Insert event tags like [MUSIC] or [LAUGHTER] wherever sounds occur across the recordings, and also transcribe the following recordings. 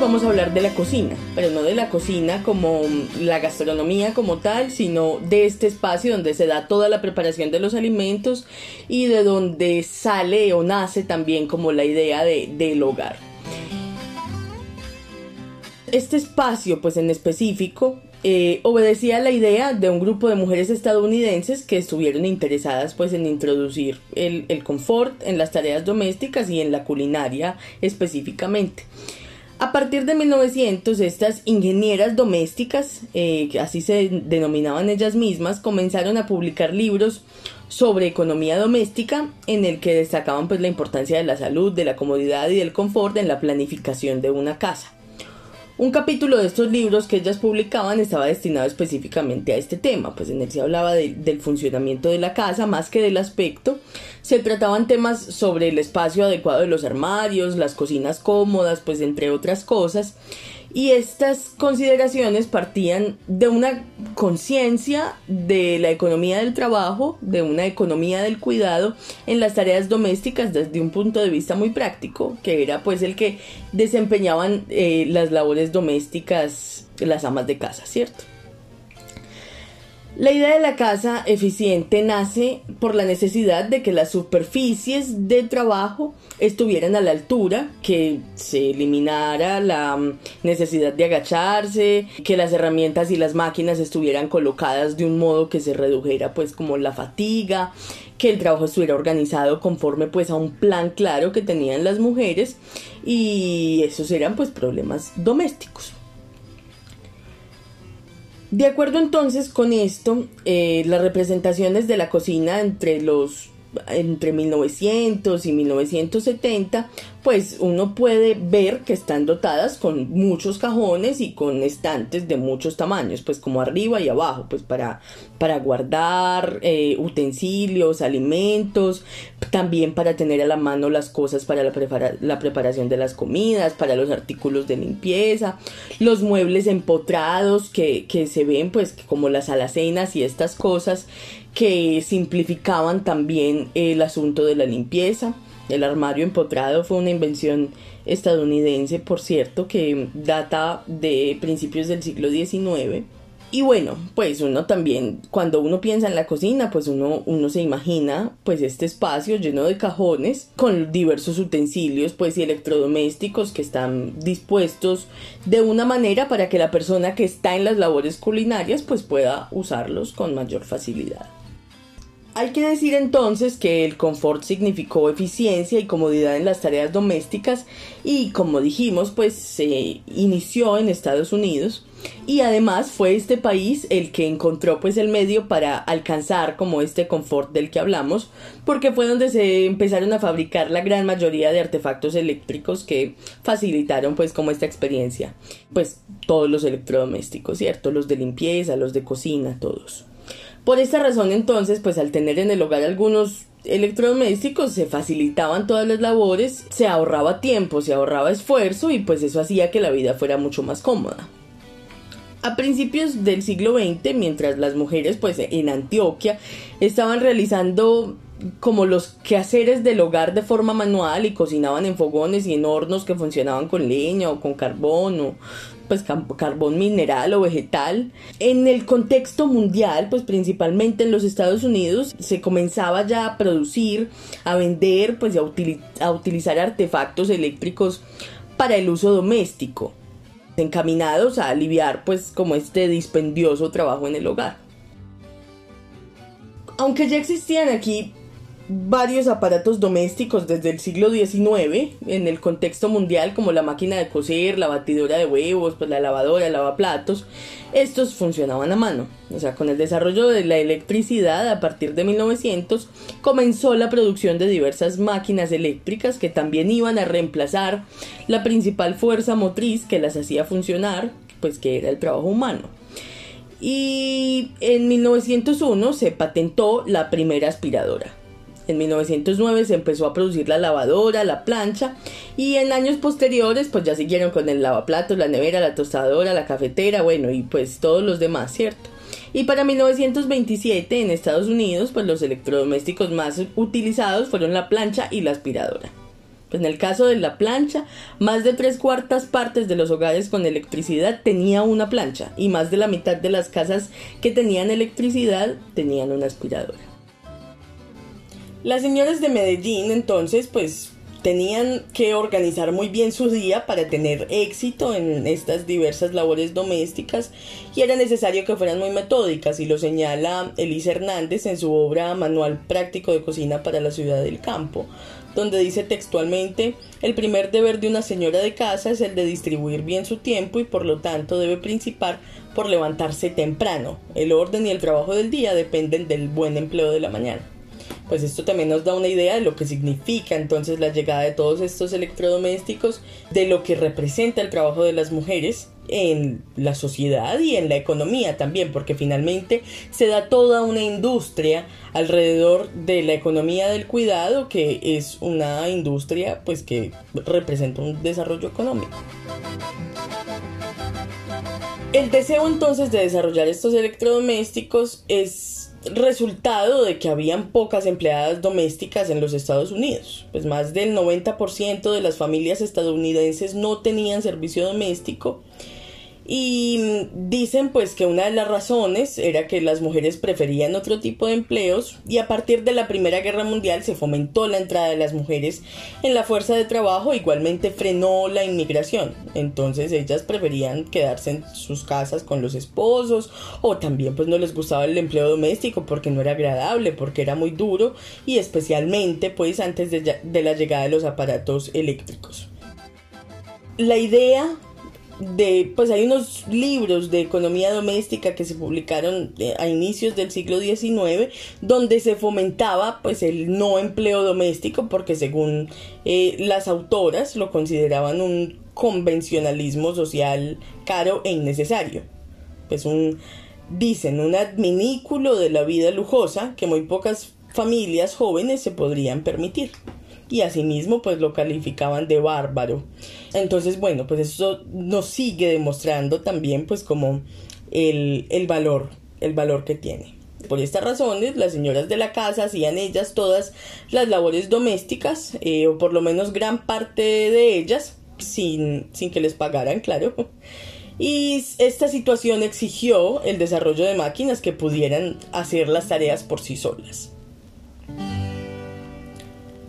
vamos a hablar de la cocina, pero no de la cocina como la gastronomía como tal, sino de este espacio donde se da toda la preparación de los alimentos y de donde sale o nace también como la idea de, del hogar. Este espacio, pues en específico, eh, obedecía a la idea de un grupo de mujeres estadounidenses que estuvieron interesadas pues en introducir el confort en las tareas domésticas y en la culinaria específicamente. A partir de 1900, estas ingenieras domésticas, eh, así se denominaban ellas mismas, comenzaron a publicar libros sobre economía doméstica en el que destacaban pues la importancia de la salud, de la comodidad y del confort en la planificación de una casa. Un capítulo de estos libros que ellas publicaban estaba destinado específicamente a este tema, pues en él se hablaba del funcionamiento de la casa más que del aspecto. Se trataban temas sobre el espacio adecuado de los armarios, las cocinas cómodas, pues entre otras cosas. Y estas consideraciones partían de una conciencia de la economía del trabajo, de una economía del cuidado en las tareas domésticas desde un punto de vista muy práctico, que era pues el que desempeñaban eh, las labores domésticas las amas de casa, ¿cierto? La idea de la casa eficiente nace por la necesidad de que las superficies de trabajo estuvieran a la altura, que se eliminara la mm, necesidad de agacharse, que las herramientas y las máquinas estuvieran colocadas de un modo que se redujera pues como la fatiga, que el trabajo estuviera organizado conforme pues a un plan claro que tenían las mujeres y esos eran pues problemas domésticos. De acuerdo entonces con esto, eh, las representaciones de la cocina entre los entre 1900 y 1970, pues uno puede ver que están dotadas con muchos cajones y con estantes de muchos tamaños, pues como arriba y abajo, pues para, para guardar eh, utensilios, alimentos, también para tener a la mano las cosas para la, la preparación de las comidas, para los artículos de limpieza, los muebles empotrados que, que se ven pues como las alacenas y estas cosas que simplificaban también el asunto de la limpieza. El armario empotrado fue una invención estadounidense, por cierto, que data de principios del siglo XIX. Y bueno, pues uno también, cuando uno piensa en la cocina, pues uno, uno se imagina pues este espacio lleno de cajones con diversos utensilios pues y electrodomésticos que están dispuestos de una manera para que la persona que está en las labores culinarias pues pueda usarlos con mayor facilidad. Hay que decir entonces que el confort significó eficiencia y comodidad en las tareas domésticas y como dijimos pues se inició en Estados Unidos. Y además fue este país el que encontró pues el medio para alcanzar como este confort del que hablamos porque fue donde se empezaron a fabricar la gran mayoría de artefactos eléctricos que facilitaron pues como esta experiencia. Pues todos los electrodomésticos cierto los de limpieza los de cocina todos por esta razón entonces, pues al tener en el hogar algunos electrodomésticos se facilitaban todas las labores, se ahorraba tiempo, se ahorraba esfuerzo y pues eso hacía que la vida fuera mucho más cómoda. A principios del siglo XX, mientras las mujeres pues en Antioquia estaban realizando como los quehaceres del hogar de forma manual y cocinaban en fogones y en hornos que funcionaban con leña o con carbón o pues carbón mineral o vegetal. En el contexto mundial, pues principalmente en los Estados Unidos, se comenzaba ya a producir, a vender, pues a, a utilizar artefactos eléctricos para el uso doméstico, encaminados a aliviar pues como este dispendioso trabajo en el hogar. Aunque ya existían aquí varios aparatos domésticos desde el siglo XIX en el contexto mundial como la máquina de coser, la batidora de huevos, pues la lavadora, el lavaplatos, estos funcionaban a mano. O sea, con el desarrollo de la electricidad a partir de 1900 comenzó la producción de diversas máquinas eléctricas que también iban a reemplazar la principal fuerza motriz que las hacía funcionar, pues que era el trabajo humano. Y en 1901 se patentó la primera aspiradora. En 1909 se empezó a producir la lavadora, la plancha y en años posteriores pues ya siguieron con el lavaplatos, la nevera, la tostadora, la cafetera, bueno y pues todos los demás, ¿cierto? Y para 1927 en Estados Unidos pues los electrodomésticos más utilizados fueron la plancha y la aspiradora. Pues en el caso de la plancha, más de tres cuartas partes de los hogares con electricidad tenía una plancha y más de la mitad de las casas que tenían electricidad tenían una aspiradora. Las señoras de Medellín entonces pues tenían que organizar muy bien su día para tener éxito en estas diversas labores domésticas y era necesario que fueran muy metódicas y lo señala Elisa Hernández en su obra Manual Práctico de Cocina para la Ciudad del Campo, donde dice textualmente, el primer deber de una señora de casa es el de distribuir bien su tiempo y por lo tanto debe principar por levantarse temprano. El orden y el trabajo del día dependen del buen empleo de la mañana pues esto también nos da una idea de lo que significa entonces la llegada de todos estos electrodomésticos, de lo que representa el trabajo de las mujeres en la sociedad y en la economía también, porque finalmente se da toda una industria alrededor de la economía del cuidado, que es una industria pues que representa un desarrollo económico. El deseo entonces de desarrollar estos electrodomésticos es resultado de que habían pocas empleadas domésticas en los Estados Unidos. Pues más del 90% de las familias estadounidenses no tenían servicio doméstico y dicen pues que una de las razones era que las mujeres preferían otro tipo de empleos y a partir de la Primera Guerra Mundial se fomentó la entrada de las mujeres en la fuerza de trabajo, igualmente frenó la inmigración. Entonces ellas preferían quedarse en sus casas con los esposos o también pues no les gustaba el empleo doméstico porque no era agradable, porque era muy duro y especialmente pues antes de, de la llegada de los aparatos eléctricos. La idea de, pues hay unos libros de economía doméstica que se publicaron eh, a inicios del siglo XIX donde se fomentaba pues el no empleo doméstico porque según eh, las autoras lo consideraban un convencionalismo social caro e innecesario. Pues un, dicen, un adminículo de la vida lujosa que muy pocas familias jóvenes se podrían permitir y asimismo pues lo calificaban de bárbaro. Entonces bueno, pues eso nos sigue demostrando también pues como el, valor, el valor que tiene. Por estas razones, las señoras de la casa hacían ellas todas las labores domésticas, eh, o por lo menos gran parte de ellas, sin, sin que les pagaran, claro. Y esta situación exigió el desarrollo de máquinas que pudieran hacer las tareas por sí solas.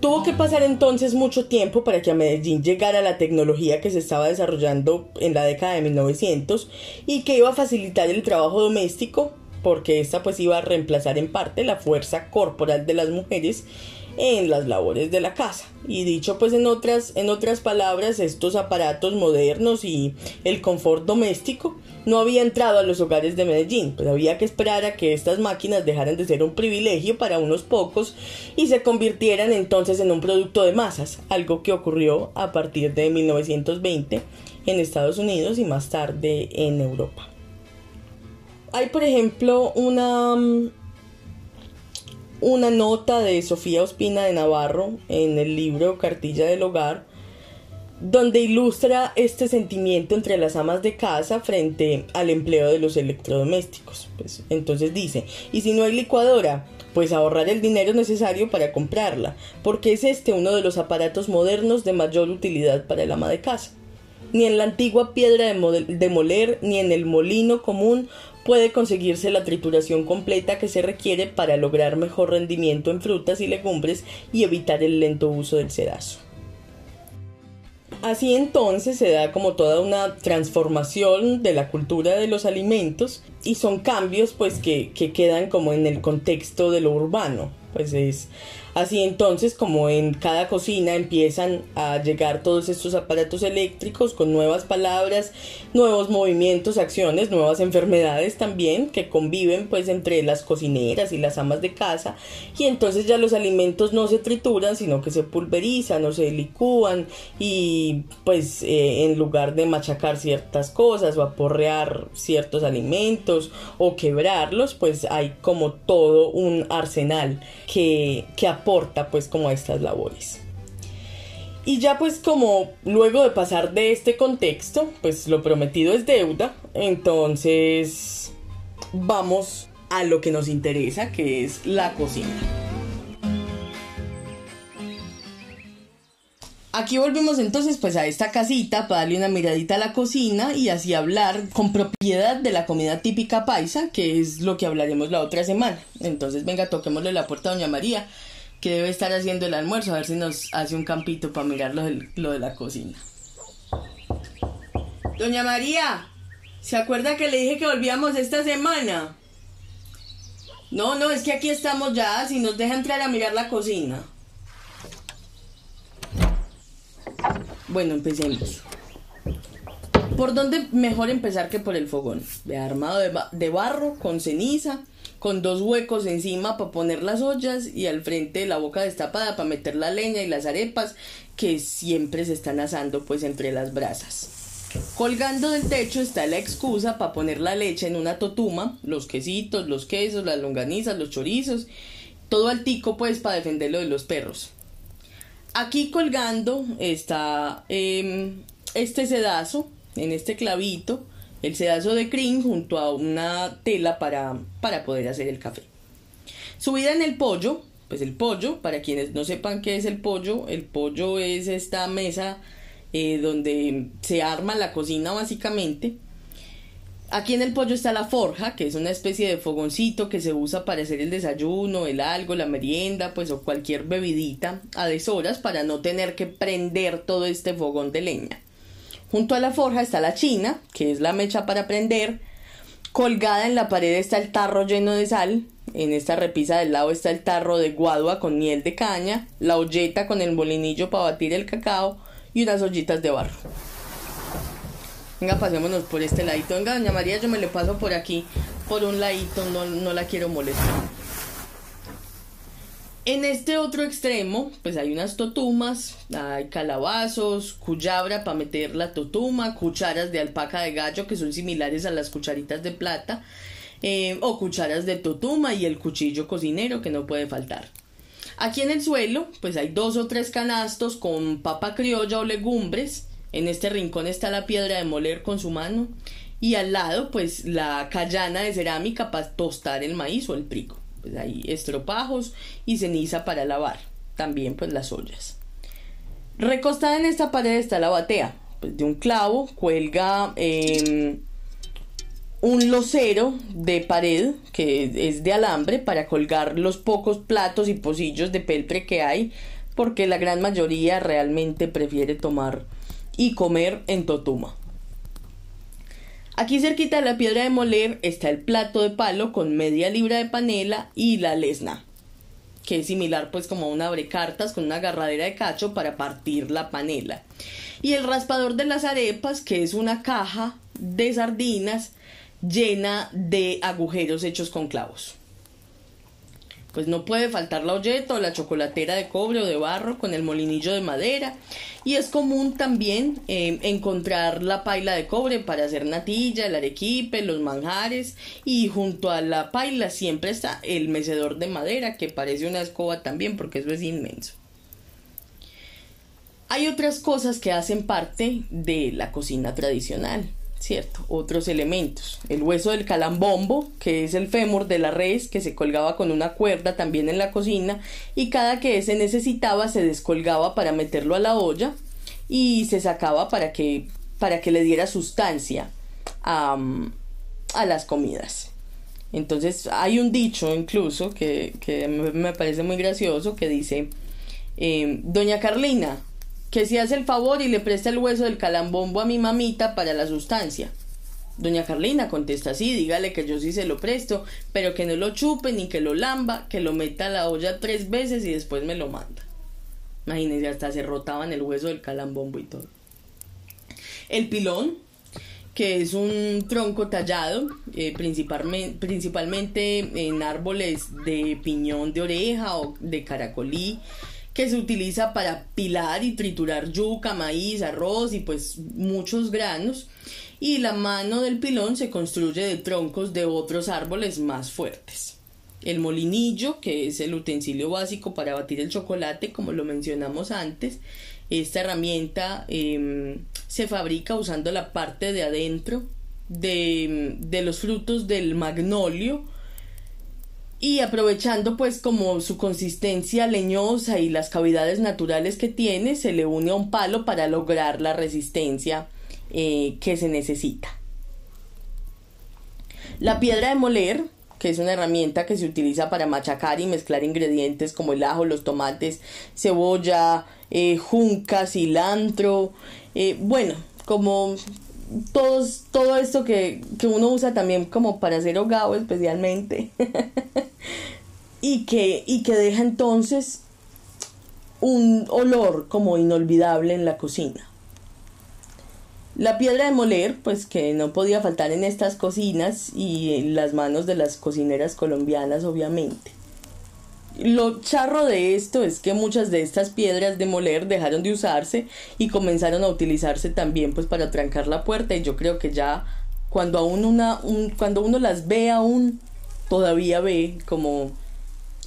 Tuvo que pasar entonces mucho tiempo para que a Medellín llegara la tecnología que se estaba desarrollando en la década de 1900 y que iba a facilitar el trabajo doméstico porque esta pues iba a reemplazar en parte la fuerza corporal de las mujeres en las labores de la casa. Y dicho pues en otras, en otras palabras, estos aparatos modernos y el confort doméstico no había entrado a los hogares de Medellín, pues había que esperar a que estas máquinas dejaran de ser un privilegio para unos pocos y se convirtieran entonces en un producto de masas, algo que ocurrió a partir de 1920 en Estados Unidos y más tarde en Europa. Hay por ejemplo una una nota de Sofía Ospina de Navarro en el libro Cartilla del Hogar, donde ilustra este sentimiento entre las amas de casa frente al empleo de los electrodomésticos. Pues, entonces dice, y si no hay licuadora, pues ahorrar el dinero necesario para comprarla, porque es este uno de los aparatos modernos de mayor utilidad para el ama de casa. Ni en la antigua piedra de moler, ni en el molino común puede conseguirse la trituración completa que se requiere para lograr mejor rendimiento en frutas y legumbres y evitar el lento uso del sedazo. Así entonces se da como toda una transformación de la cultura de los alimentos y son cambios pues que, que quedan como en el contexto de lo urbano. Pues es Así entonces, como en cada cocina empiezan a llegar todos estos aparatos eléctricos con nuevas palabras, nuevos movimientos, acciones, nuevas enfermedades también que conviven pues entre las cocineras y las amas de casa. Y entonces ya los alimentos no se trituran sino que se pulverizan o se licúan y pues eh, en lugar de machacar ciertas cosas o aporrear ciertos alimentos o quebrarlos pues hay como todo un arsenal que, que aporta pues como a estas labores. Y ya pues como luego de pasar de este contexto, pues lo prometido es deuda, entonces vamos a lo que nos interesa, que es la cocina. Aquí volvimos entonces pues a esta casita para darle una miradita a la cocina y así hablar con propiedad de la comida típica paisa, que es lo que hablaremos la otra semana. Entonces venga, toquémosle la puerta a doña María, que debe estar haciendo el almuerzo, a ver si nos hace un campito para mirar lo de, la cocina. Doña María, ¿se acuerda que le dije que volvíamos esta semana? No, no, es que aquí estamos ya, si nos deja entrar a mirar la cocina. Bueno, empecemos. ¿Por dónde mejor empezar que por el fogón? armado de, barro, con ceniza, con dos huecos encima para poner las ollas y al frente la boca destapada para meter la leña y las arepas que siempre se están asando pues entre las brasas. Colgando del techo está la excusa para poner la leche en una totuma, los quesitos, los quesos, las longanizas, los chorizos, todo altico pues para defenderlo de los perros. Aquí colgando está em, este sedazo, en este clavito, el sedazo de crin junto a una tela para, para poder hacer el café. Subida en el pollo, pues el pollo, para quienes no sepan qué es el pollo, el pollo es esta mesa eh, donde se arma la cocina básicamente Aquí en el pollo está la forja, que es una especie de fogoncito que se usa para hacer el desayuno, el algo, la merienda, pues o cualquier bebidita a deshoras para no tener que prender todo este fogón de leña. Junto a la forja está la china, que es la mecha para prender. Colgada en la pared está el tarro lleno de sal. En esta repisa del lado está el tarro de guadua con miel de caña, la olleta con el molinillo para batir el cacao y unas ollitas de barro. Venga, pasémonos por este ladito. Venga, doña María, yo me le paso por aquí, por un ladito, no, no la quiero molestar. En este otro extremo, pues hay unas totumas, hay calabazos, cuyabra para meter la totuma, cucharas de alpaca de gallo que son similares a las cucharitas de plata, eh, o cucharas de totuma y el cuchillo cocinero que no puede faltar. Aquí en el suelo, pues hay dos o tres canastos con papa criolla o legumbres, en este rincón está la piedra de moler con su mano y al lado pues la callana de cerámica para tostar el maíz o el prico. Pues hay estropajos y ceniza para lavar. También pues las ollas. Recostada en esta pared está la batea. Pues, de un clavo cuelga em, un losero de pared que es de alambre para colgar los pocos platos y pocillos de peltre que hay porque la gran mayoría realmente prefiere tomar y comer en Totuma. Aquí cerquita de la piedra de moler está el plato de palo con media libra de panela y la lesna, que es similar pues como a un abrecartas con una agarradera de cacho para partir la panela. Y el raspador de las arepas, que es una caja de sardinas llena de agujeros hechos con clavos pues no puede faltar la olleta o la chocolatera de cobre o de barro con el molinillo de madera. Y es común también eh, encontrar la paila de cobre para hacer natilla, el arequipe, los manjares. Y junto a la paila siempre está el mecedor de madera que parece una escoba también porque eso es inmenso. Hay otras cosas que hacen parte de la cocina tradicional. ¿Cierto? Otros elementos. El hueso del calambombo, que es el fémur de la res, que se colgaba con una cuerda también en la cocina, y cada que se necesitaba se descolgaba para meterlo a la olla y se sacaba para que, para que le diera sustancia a, las comidas. Entonces hay un dicho incluso que, me parece muy gracioso que dice, eh, Doña Carlina, que si hace el favor y le presta el hueso del calambombo a mi mamita para la sustancia. Doña Carlina contesta así, dígale que yo sí se lo presto, pero que no lo chupe ni que lo lamba, que lo meta a la olla tres veces y después me lo manda. Imagínense, hasta se rotaban el hueso del calambombo y todo. El pilón, que es un tronco tallado, eh, principalmente, principalmente en árboles de piñón de oreja o de caracolí, que se utiliza para pilar y triturar yuca, maíz, arroz y pues muchos granos. Y la mano del pilón se construye de troncos de otros árboles más fuertes. El molinillo, que es el utensilio básico para batir el chocolate, como lo mencionamos antes, esta herramienta em, se fabrica usando la parte de adentro de, de los frutos del magnolio y aprovechando pues como su consistencia leñosa y las cavidades naturales que tiene, se le une a un palo para lograr la resistencia eh, que se necesita. La piedra de moler, que es una herramienta que se utiliza para machacar y mezclar ingredientes como el ajo, los tomates, cebolla, eh, junca, cilantro, eh, bueno, como todos, todo esto que, que, uno usa también como para hacer hogao especialmente. [LAUGHS] y, que, y que deja entonces un olor como inolvidable en la cocina. La piedra de moler, pues que no podía faltar en estas cocinas y en las manos de las cocineras colombianas, obviamente. Lo charro de esto es que muchas de estas piedras de moler dejaron de usarse y comenzaron a utilizarse también pues para trancar la puerta. Y yo creo que ya cuando aún una cuando uno las ve aún todavía ve como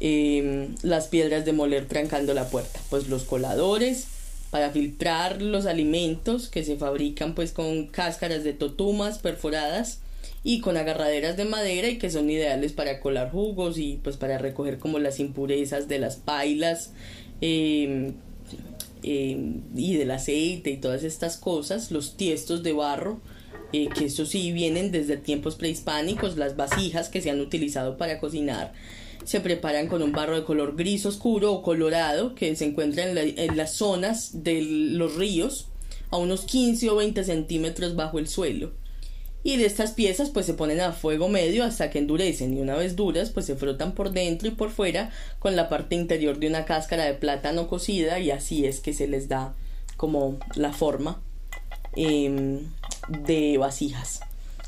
em, las piedras de moler trancando la puerta. Pues los coladores para filtrar los alimentos que se fabrican pues con cáscaras de totumas perforadas y con agarraderas de madera y que son ideales para colar jugos y pues para recoger como las impurezas de las pailas em, em, y del aceite y todas estas cosas, los tiestos de barro, eh, que eso sí vienen desde tiempos prehispánicos, las vasijas que se han utilizado para cocinar se preparan con un barro de color gris oscuro o colorado que se encuentra en, en las zonas de los ríos a unos 15 o 20 centímetros bajo el suelo y de estas piezas pues se ponen a fuego medio hasta que endurecen y una vez duras pues se frotan por dentro y por fuera con la parte interior de una cáscara de plátano cocida y así es que se les da como la forma em, de vasijas.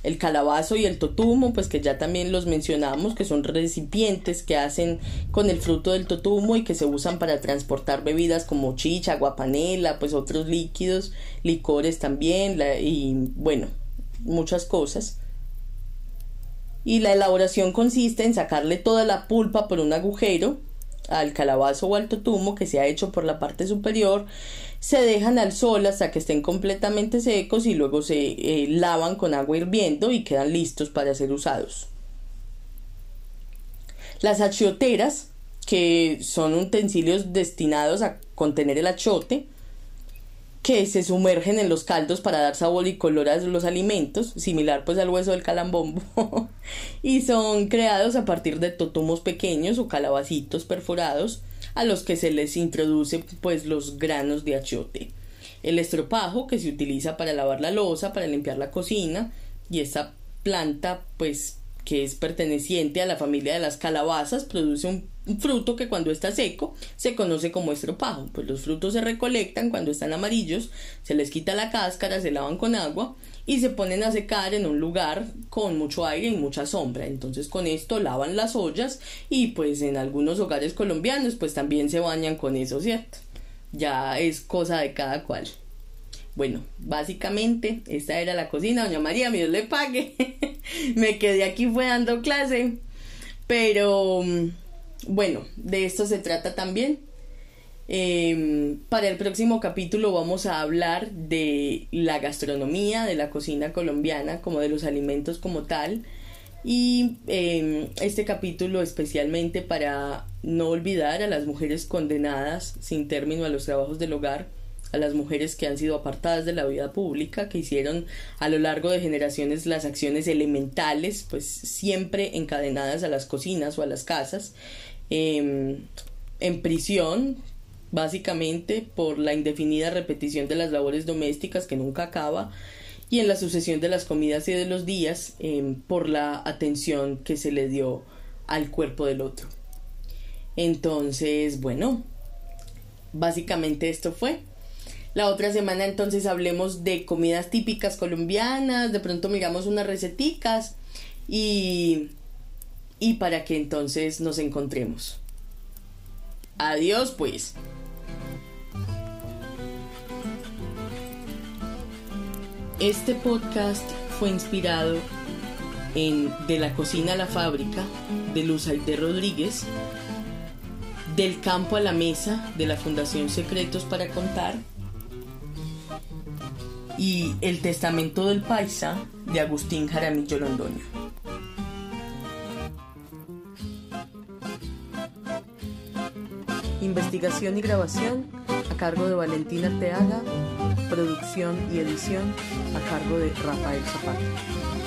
El calabazo y el totumo, pues que ya también los mencionamos, que son recipientes que hacen con el fruto del totumo y que se usan para transportar bebidas como chicha, guapanela, pues otros líquidos, licores también, y bueno, muchas cosas. Y la elaboración consiste en sacarle toda la pulpa por un agujero al calabazo o al totumo que se ha hecho por la parte superior, se dejan al sol hasta que estén completamente secos y luego se eh, lavan con agua hirviendo y quedan listos para ser usados. Las achioteras, que son utensilios destinados a contener el achote, que se sumergen en los caldos para dar sabor y color a los alimentos, similar pues al hueso del calambombo, [LAUGHS] y son creados a partir de totumos pequeños o calabacitos perforados a los que se les introduce pues los granos de achiote. El estropajo que se utiliza para lavar la losa, para limpiar la cocina, y esta planta pues que es perteneciente a la familia de las calabazas, produce un fruto que cuando está seco se conoce como estropajo. Pues los frutos se recolectan cuando están amarillos, se les quita la cáscara, se lavan con agua y se ponen a secar en un lugar con mucho aire y mucha sombra. Entonces con esto lavan las ollas y pues en algunos hogares colombianos pues también se bañan con eso, ¿cierto? Ya es cosa de cada cual. Bueno, básicamente esta era la cocina, doña María, Dios le pague. [LAUGHS] Me quedé aquí fue dando clase, pero mm, bueno, de esto se trata también. Em, para el próximo capítulo vamos a hablar de la gastronomía, de la cocina colombiana, como de los alimentos como tal. Y em, este capítulo especialmente para no olvidar a las mujeres condenadas sin término a los trabajos del hogar, a las mujeres que han sido apartadas de la vida pública, que hicieron a lo largo de generaciones las acciones elementales, pues siempre encadenadas a las cocinas o a las casas, Em, en prisión, básicamente por la indefinida repetición de las labores domésticas que nunca acaba y en la sucesión de las comidas y de los días em, por la atención que se le dio al cuerpo del otro. Entonces, bueno, básicamente esto fue. La otra semana entonces hablemos de comidas típicas colombianas, de pronto miramos unas receticas y y para que entonces nos encontremos. Adiós pues. Este podcast fue inspirado en De la cocina a la fábrica de Luz Aide Rodríguez, Del campo a la mesa de la Fundación Secretos para Contar y El testamento del paisa de Agustín Jaramillo Londoño. Investigación y grabación a cargo de Valentina Arteaga. Producción y edición a cargo de Rafael Zapata.